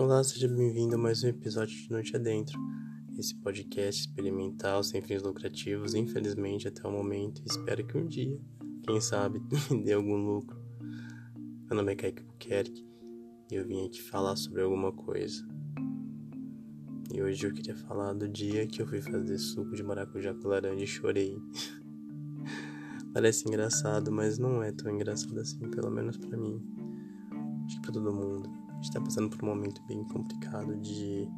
Olá, seja bem-vindo a mais um episódio de Noite Adentro. Esse podcast experimental sem fins lucrativos, infelizmente até o momento, espero que um dia, quem sabe, dê algum lucro. Meu nome é Kaique Buquerque e eu vim aqui falar sobre alguma coisa. E hoje eu queria falar do dia que eu fui fazer suco de maracujá com laranja e chorei. Parece engraçado, mas não é tão engraçado assim, pelo menos para mim. Acho que pra todo mundo. A gente tá passando por um momento bem complicado de,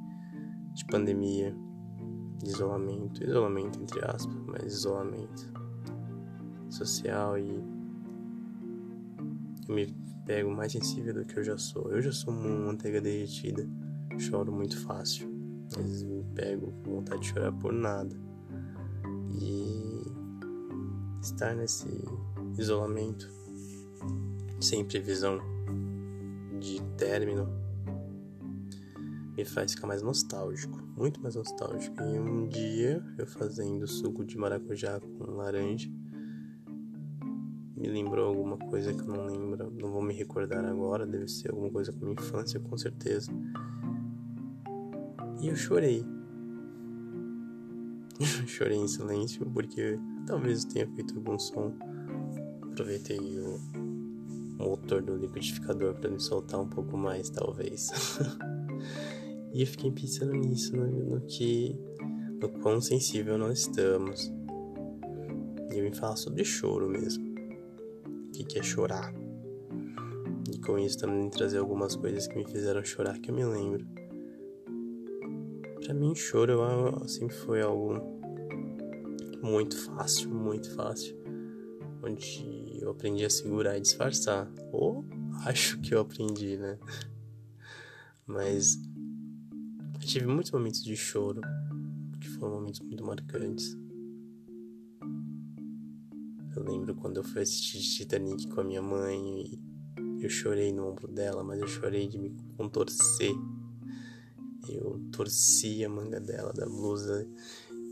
de pandemia, de isolamento. Isolamento entre aspas, mas isolamento social e eu me pego mais sensível do que eu já sou. Eu já sou uma manteiga derretida, choro muito fácil. Vezes me pego com vontade de chorar por nada. E estar nesse isolamento sem previsão de término me faz ficar mais nostálgico, muito mais nostálgico. E um dia eu fazendo suco de maracujá com laranja me lembrou alguma coisa que eu não lembro, não vou me recordar agora, deve ser alguma coisa com minha infância, com certeza. E eu chorei. chorei em silêncio porque Talvez eu tenha feito algum som. Aproveitei o motor do liquidificador para me soltar um pouco mais, talvez. e eu fiquei pensando nisso, no, no que. no quão sensível nós estamos. E eu vim falar sobre choro mesmo. O que, que é chorar? E com isso também trazer algumas coisas que me fizeram chorar que eu me lembro. Pra mim, choro sempre foi algo muito fácil, muito fácil. Onde eu aprendi a segurar e disfarçar. Ou acho que eu aprendi, né? Mas eu tive muitos momentos de choro, que foram momentos muito marcantes. Eu lembro quando eu fui assistir Titanic com a minha mãe e eu chorei no ombro dela, mas eu chorei de me contorcer. Eu torci a manga dela da blusa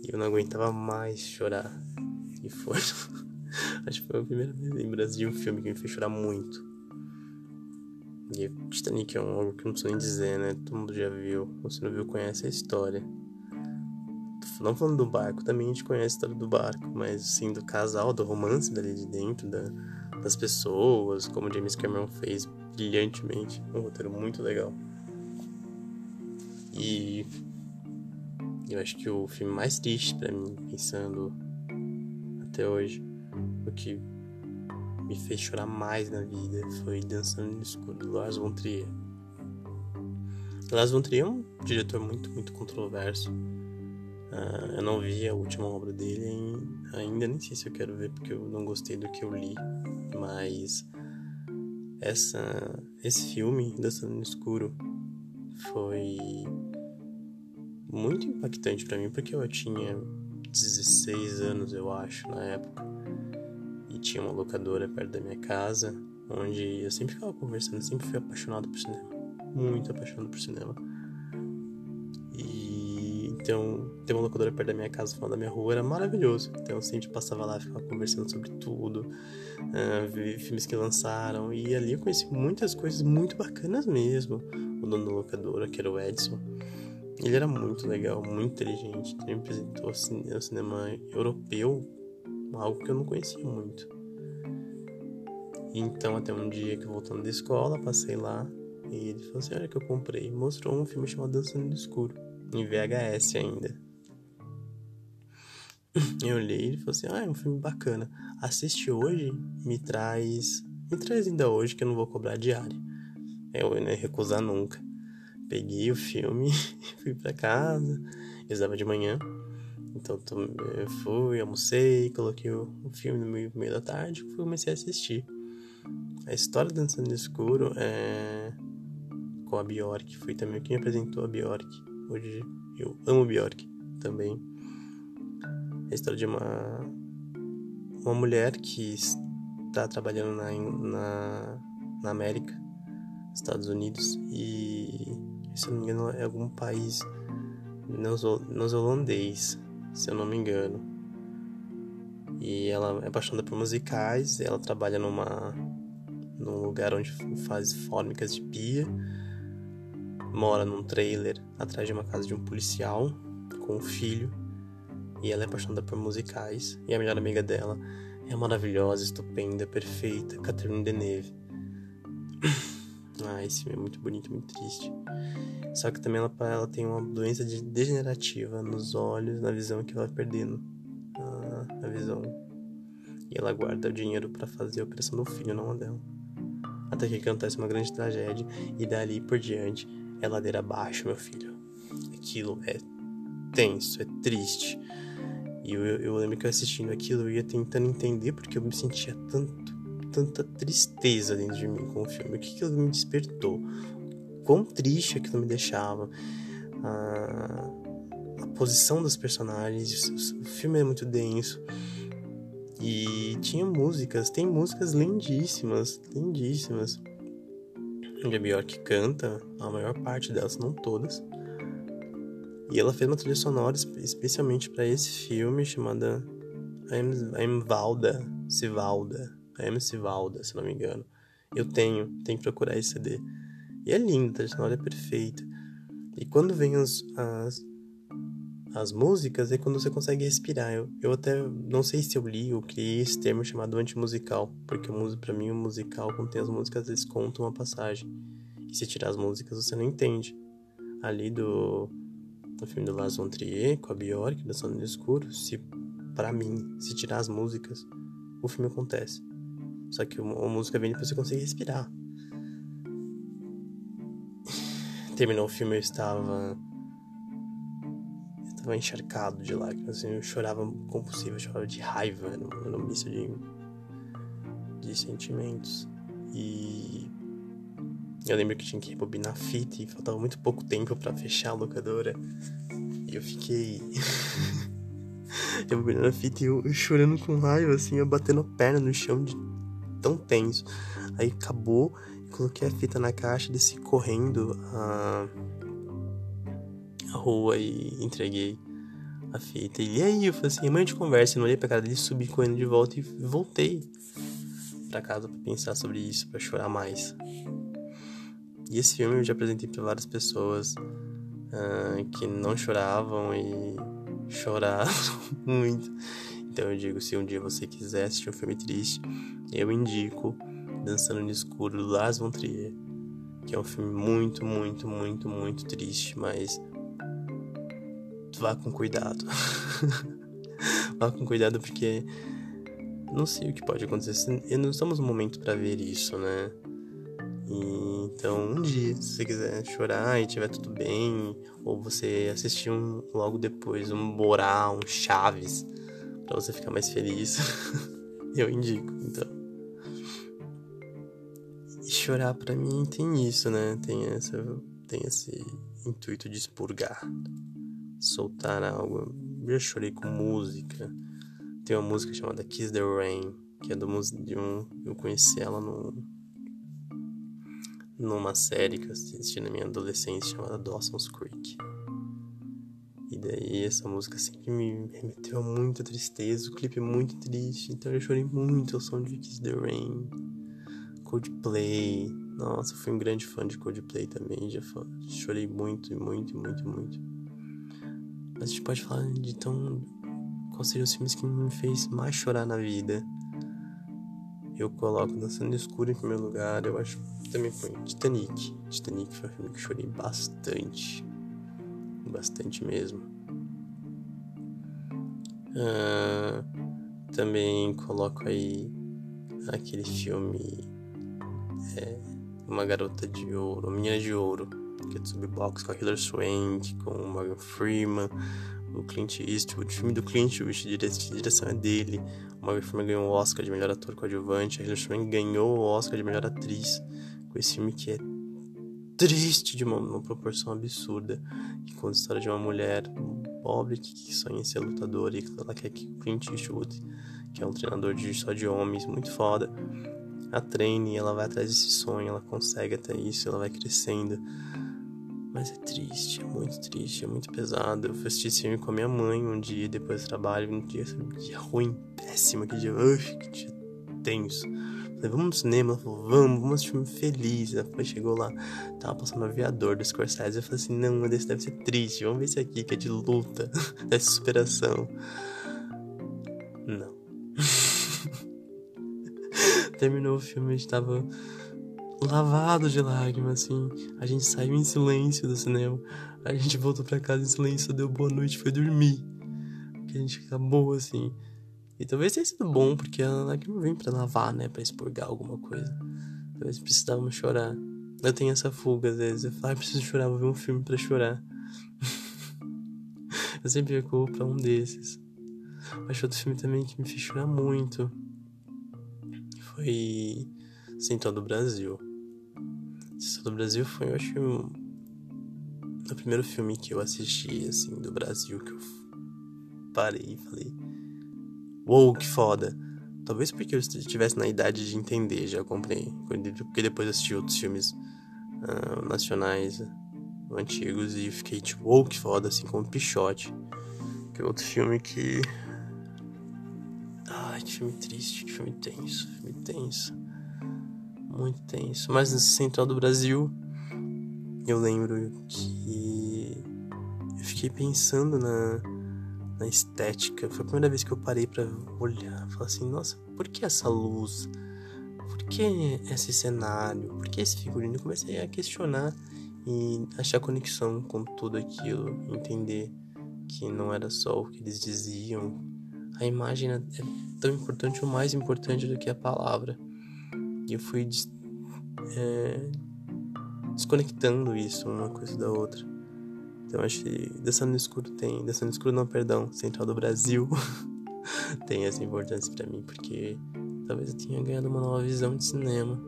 e eu não aguentava mais chorar. E foi. Acho que foi a primeira lembrança de um filme que me fez chorar muito. E Titanic é um, algo que não preciso nem dizer, né? Todo mundo já viu. Se não viu, conhece a história. Não falando do barco, também a gente conhece a história do barco, mas assim, do casal, do romance dali de dentro, da, das pessoas, como James Cameron fez brilhantemente. Um roteiro muito legal. E eu acho que o filme mais triste para mim, pensando até hoje, o que me fez chorar mais na vida foi Dançando no Escuro, do Lars von Trier. Lars von Trier é um diretor muito, muito controverso. Uh, eu não vi a última obra dele ainda, nem sei se eu quero ver porque eu não gostei do que eu li, mas essa, esse filme, Dançando no Escuro, foi muito impactante para mim, porque eu tinha 16 anos, eu acho, na época. E tinha uma locadora perto da minha casa, onde eu sempre ficava conversando, sempre fui apaixonado por cinema. Muito apaixonado por cinema. E então, ter uma locadora perto da minha casa, falando da minha rua, era maravilhoso. Então, eu sempre passava lá, ficava conversando sobre tudo, uh, filmes que lançaram. E ali eu conheci muitas coisas muito bacanas mesmo. O dono da locadora, que era o Edson ele era muito legal, muito inteligente. Ele me apresentou o cinema europeu, algo que eu não conhecia muito. Então, até um dia que voltando da escola, passei lá e ele falou assim: Olha que eu comprei. Mostrou um filme chamado Dançando no Escuro, em VHS ainda. Eu olhei e ele falou assim: Ah, é um filme bacana. Assiste hoje, me traz. Me traz ainda hoje que eu não vou cobrar diária. Eu não ia recusar nunca peguei o filme, fui para casa, eu estava de manhã, então eu fui, almocei, coloquei o filme no meio, da tarde e comecei a assistir. A história Dançando no Escuro é com a Bjork, foi também quem apresentou a Bjork. Hoje eu amo Bjork também. É a história de uma, uma mulher que está trabalhando na, na, na América, Estados Unidos, e se não me engano, é algum país neozelandês, se eu não me engano. E ela é apaixonada por musicais, ela trabalha numa num lugar onde faz fórmicas de pia. mora num trailer atrás de uma casa de um policial com um filho e ela é apaixonada por musicais e a melhor amiga dela é maravilhosa, estupenda, perfeita, Catherine Deneuve. Ah, esse filme é muito bonito, muito triste. Só que também ela, ela tem uma doença degenerativa nos olhos, na visão que ela vai perdendo a, a visão. E ela guarda o dinheiro para fazer a operação do filho, não a dela. Até que acontece uma grande tragédia e dali por diante é ladeira abaixo, meu filho. Aquilo é tenso, é triste. E eu, eu lembro que eu assistindo aquilo, eu ia tentando entender porque eu me sentia tanto, tanta tristeza dentro de mim com o filme. O que aquilo me despertou? Quão triste aquilo me deixava. A, a posição dos personagens. O filme é muito denso. E tinha músicas, tem músicas lindíssimas, lindíssimas. Onde a Bjork canta, a maior parte delas, não todas. E ela fez uma trilha sonora especialmente para esse filme chamada I'm Valda, Sivalda, I'm Sivalda, se não me engano. Eu tenho, tenho que procurar esse CD. E é lindo, a trilha sonora é perfeita. E quando vem as, as as músicas é quando você consegue respirar. Eu, eu até não sei se eu li ou criei esse termo chamado antimusical, porque para mim o musical, tem as músicas, eles contam uma passagem. E se tirar as músicas, você não entende. Ali do, do filme do Lars von Trier, com a Bjork, Dançando no Escuro, se para mim, se tirar as músicas, o filme acontece. Só que a música vem depois você consegue respirar. Terminou o filme, eu estava tava encharcado de lágrimas, assim, eu chorava compulsivo, eu chorava de raiva, era um misto de, de sentimentos. E eu lembro que tinha que rebobinar a fita e faltava muito pouco tempo para fechar a locadora. E eu fiquei rebobinando a fita e eu, eu, chorando com raiva, assim, eu batendo a perna no chão de tão tenso. Aí acabou, coloquei a fita na caixa, desci correndo a a rua e entreguei a fita. E aí eu falei assim, amanhã de conversa, não olhei pra cara dele, subi correndo de volta e voltei pra casa pra pensar sobre isso, pra chorar mais. E esse filme eu já apresentei pra várias pessoas uh, que não choravam e choraram muito. Então eu digo, se um dia você quiser assistir um filme triste, eu indico Dançando no Escuro, do Lars von Trier, que é um filme muito, muito, muito, muito triste, mas vá com cuidado. vá com cuidado porque não sei o que pode acontecer. E não estamos no momento para ver isso, né? Então, um dia, se você quiser chorar e tiver tudo bem, ou você assistir um, logo depois um Borá, um Chaves, para você ficar mais feliz, eu indico, então. E chorar para mim tem isso, né? Tem essa tem esse intuito de expurgar soltar algo. Eu chorei com música. Tem uma música chamada Kiss the Rain, que é do, de um. Eu conheci ela no, numa série que eu assisti na minha adolescência chamada Dawson's Creek. E daí essa música sempre me remeteu a muita tristeza. O clipe é muito triste, então eu chorei muito ao som de Kiss the Rain. Coldplay. Nossa, fui um grande fã de Coldplay também. Já chorei muito, muito, muito, muito. Mas a gente pode falar de tão. Quais seriam os filmes que me fez mais chorar na vida? Eu coloco Dançando Escuro em primeiro lugar. Eu acho também foi Titanic. Titanic foi um filme que chorei bastante. Bastante mesmo. Uh, também coloco aí aquele filme é, Uma Garota de Ouro, Menina de Ouro Getsubi Box com a Hilary Swank, com o Morgan Freeman, o Clint Eastwood, o filme do Clint Eastwood, a direção é dele. O Morgan Freeman ganhou o Oscar de melhor ator coadjuvante, a Hilary Swank ganhou o Oscar de melhor atriz com esse filme que é triste de uma, uma proporção absurda, que conta a história de uma mulher pobre que, que sonha em ser lutadora e ela quer que o Clint Eastwood, que é um treinador de só de homens muito foda, a treine, ela vai atrás desse sonho, ela consegue até isso, ela vai crescendo. Mas é triste, é muito triste, é muito pesado. Eu fui esse filme com a minha mãe um dia depois do trabalho, um dia, um dia ruim, péssimo, que dia, uf, que dia tenso. Vamos no cinema? Ela falou, vamos, vamos assistir um filme feliz. Ela chegou lá, tava passando aviador do Scorsese. Eu falei assim, não, esse deve ser triste. Vamos ver esse aqui que é de luta, é de superação. Não. Terminou o filme, a gente tava lavado de lágrimas, assim. A gente saiu em silêncio do cinema. A gente voltou pra casa em silêncio, deu boa noite, foi dormir. Que a gente acabou, assim. E talvez tenha sido bom, porque a lágrima vem pra lavar, né? Pra expurgar alguma coisa. Talvez precisávamos chorar. Eu tenho essa fuga às vezes. Eu falo, ah, preciso chorar, vou ver um filme pra chorar. eu sempre recuo pra um desses. Acho outro filme também que me fez chorar muito. Foi Central do Brasil. Central do Brasil foi, eu acho, o primeiro filme que eu assisti, assim, do Brasil, que eu parei e falei, uou, que foda. Talvez porque eu estivesse na idade de entender, já comprei. Porque depois assisti outros filmes uh, nacionais antigos e fiquei tipo, uou, que foda, assim, como Pichote. Que é outro filme que. Ai, que filme triste, que filme tenso, filme tenso. Muito tenso. Mas no Central do Brasil, eu lembro que eu fiquei pensando na, na estética. Foi a primeira vez que eu parei para olhar, falar assim, nossa, por que essa luz? Por que esse cenário? Por que esse figurino? Eu comecei a questionar e achar conexão com tudo aquilo, entender que não era só o que eles diziam. A imagem é tão importante ou mais importante do que a palavra. E eu fui é, desconectando isso uma coisa da outra. Então acho que Dançando no Escuro tem. Dançando no Escuro não, perdão. Central do Brasil tem essa importância para mim, porque talvez eu tenha ganhado uma nova visão de cinema.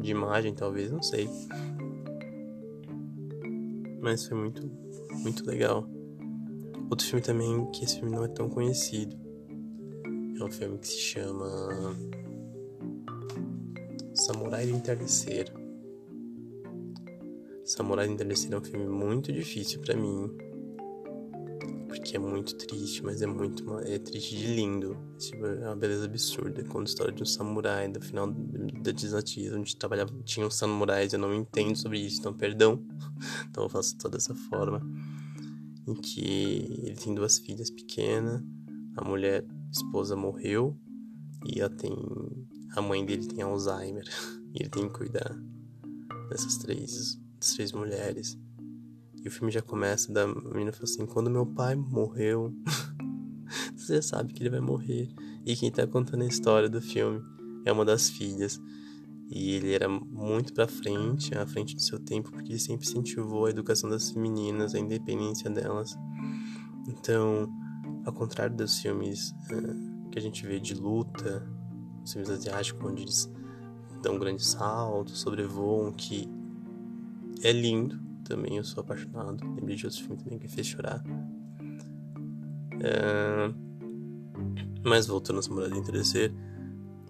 De imagem, talvez, não sei. Mas foi muito, muito legal. Outro filme também, que esse filme não é tão conhecido. É um filme que se chama Samurai do Entardecer. Samurai do Entardecer é um filme muito difícil para mim. Porque é muito triste, mas é muito é triste de lindo. Tipo, é uma beleza absurda. Conta a história de um samurai do final da Disney, onde trabalhava, tinha um samurais. Eu não entendo sobre isso, então perdão. Então eu faço toda essa forma. Em que ele tem duas filhas pequenas. A mulher, esposa, morreu. E ela tem a mãe dele tem Alzheimer e ele tem que cuidar dessas três, dessas três mulheres. E o filme já começa da menina fala assim: quando meu pai morreu, você sabe que ele vai morrer. E quem tá contando a história do filme é uma das filhas. E ele era muito pra frente, à frente do seu tempo, porque ele sempre incentivou a educação das meninas, a independência delas. Então, ao contrário dos filmes uh, que a gente vê de luta, os filmes asiáticos, onde eles dão um grande salto, sobrevoam, que é lindo também, eu sou apaixonado. Lembrei de outros filmes também que fez chorar. É... Mas voltando aos Samurai do Entardecer,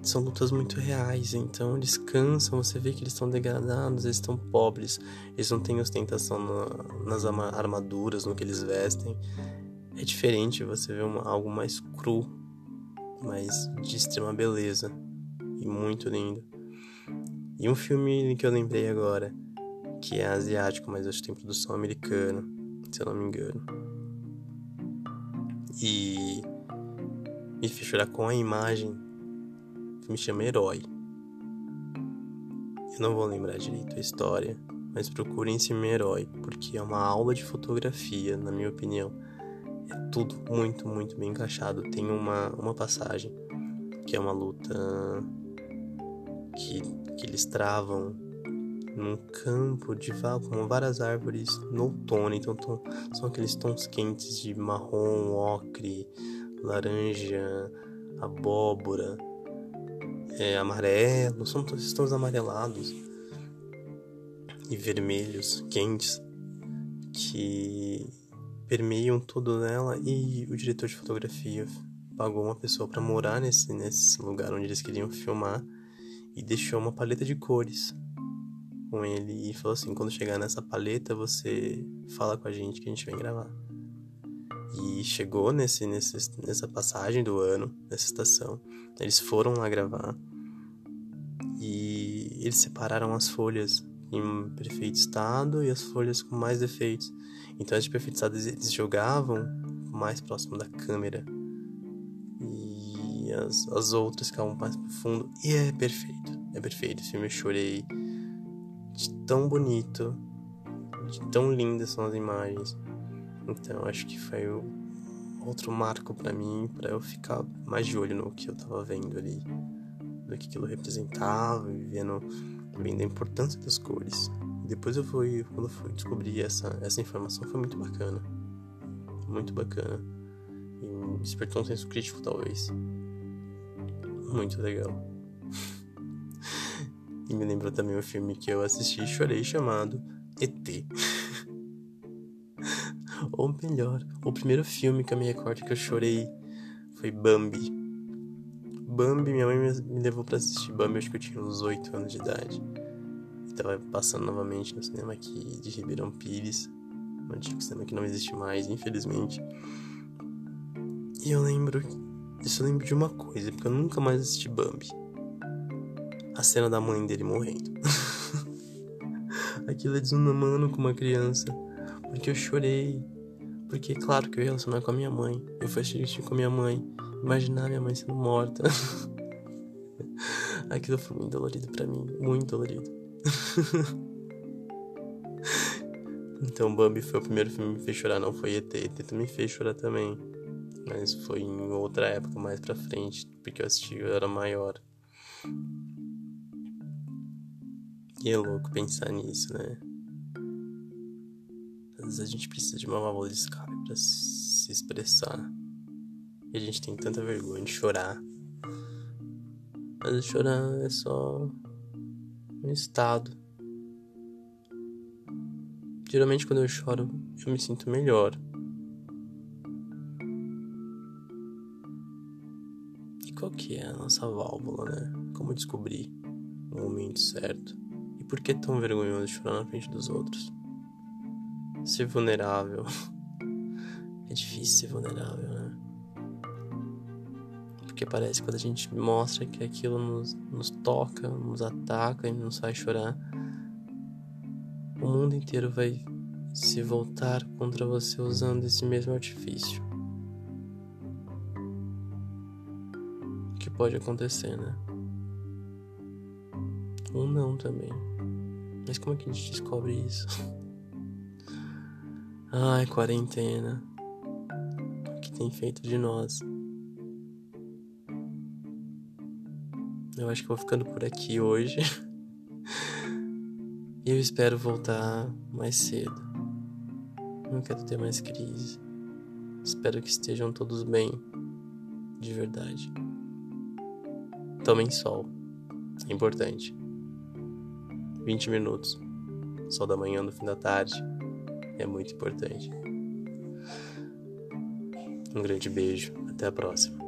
são lutas muito reais, então eles cansam, você vê que eles estão degradados, eles estão pobres, eles não têm ostentação na, nas armaduras, no que eles vestem. É diferente você ver uma, algo mais cru mas de extrema beleza e muito lindo. E um filme que eu lembrei agora, que é asiático, mas acho que tem produção americana, se eu não me engano. E me fez chorar com a imagem. O filme chama Herói. Eu não vou lembrar direito a história, mas procurem esse Herói, porque é uma aula de fotografia, na minha opinião é tudo muito, muito bem encaixado. Tem uma, uma passagem que é uma luta que, que eles travam num campo de com várias árvores no outono. Então tom, são aqueles tons quentes de marrom, ocre, laranja, abóbora, é, amarelo. São esses tons amarelados e vermelhos quentes que permeiam tudo nela e o diretor de fotografia pagou uma pessoa para morar nesse, nesse lugar onde eles queriam filmar e deixou uma paleta de cores com ele e falou assim: quando chegar nessa paleta, você fala com a gente que a gente vai gravar. E chegou nesse, nesse, nessa passagem do ano, nessa estação. Eles foram lá gravar. E eles separaram as folhas em perfeito estado e as folhas com mais defeitos. Então as de perfeito estado eles jogavam mais próximo da câmera e as, as outras ficavam mais profundo. E é perfeito, é perfeito. O filme eu chorei de tão bonito, de tão lindas são as imagens. Então acho que foi outro marco para mim, para eu ficar mais de olho no que eu tava vendo ali, do que aquilo representava e vendo vendo a importância das cores. Depois eu fui, quando eu fui descobrir essa, essa informação, foi muito bacana. Muito bacana. E despertou um senso crítico, talvez. Muito legal. e me lembrou também o filme que eu assisti e chorei, chamado ET. Ou melhor, o primeiro filme que eu me recordo que eu chorei foi Bambi. Bambi, minha mãe me levou para assistir Bambi, acho que eu tinha uns 8 anos de idade. E tava passando novamente no cinema aqui de Ribeirão Pires, um antigo cinema que não existe mais, infelizmente. E eu lembro, isso eu lembro de uma coisa, porque eu nunca mais assisti Bambi. A cena da mãe dele morrendo. Aquilo é desumano com uma criança, porque eu chorei. Porque, claro, que eu ia relacionar com a minha mãe. Eu fui assistir com a minha mãe imaginar minha mãe sendo morta. Aquilo foi muito dolorido para mim, muito dolorido. então Bambi foi o primeiro filme que me fez chorar, não foi ET. ET também fez chorar também. Mas foi em outra época, mais pra frente, porque eu assisti eu era maior. E é louco pensar nisso, né? Às vezes a gente precisa de uma válvula de escape pra se expressar. E a gente tem tanta vergonha de chorar. Mas chorar é só um estado. Geralmente quando eu choro, eu me sinto melhor. E qual que é a nossa válvula, né? Como descobrir o momento certo? Por que tão vergonhoso chorar na frente dos outros? Ser vulnerável. É difícil ser vulnerável, né? porque parece que quando a gente mostra que aquilo nos, nos toca, nos ataca e nos faz chorar, o mundo inteiro vai se voltar contra você usando esse mesmo artifício. O que pode acontecer, né? Ou não também. Mas como é que a gente descobre isso? Ai, quarentena. O que tem feito de nós? Eu acho que vou ficando por aqui hoje. e eu espero voltar mais cedo. Não quero ter mais crise. Espero que estejam todos bem. De verdade. Tomem sol. É importante. 20 minutos. Sol da manhã, no fim da tarde. É muito importante. Um grande beijo. Até a próxima.